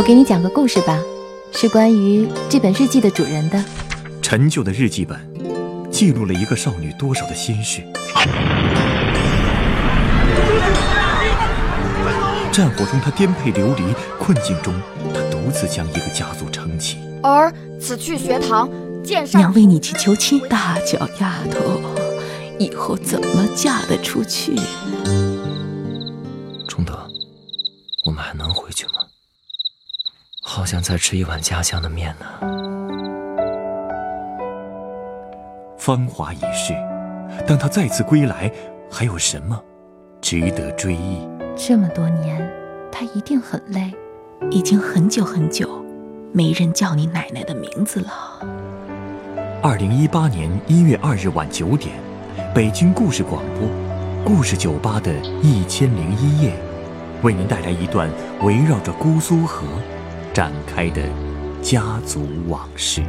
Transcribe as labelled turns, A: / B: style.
A: 我给你讲个故事吧，是关于这本日记的主人的。
B: 陈旧的日记本，记录了一个少女多少的心事。战火中，她颠沛流离；困境中，她独自将一个家族撑起。
C: 儿此去学堂，见上
D: 娘为你去求亲。大脚丫头，以后怎么嫁得出去？
E: 崇德，我们还能回去吗？好想再吃一碗家乡的面呢。
B: 芳华已逝，当他再次归来，还有什么值得追忆？
A: 这么多年，他一定很累，
D: 已经很久很久，没人叫你奶奶的名字了。
B: 二零一八年一月二日晚九点，北京故事广播，故事酒吧的一千零一夜，为您带来一段围绕着姑苏河展开的家族往事。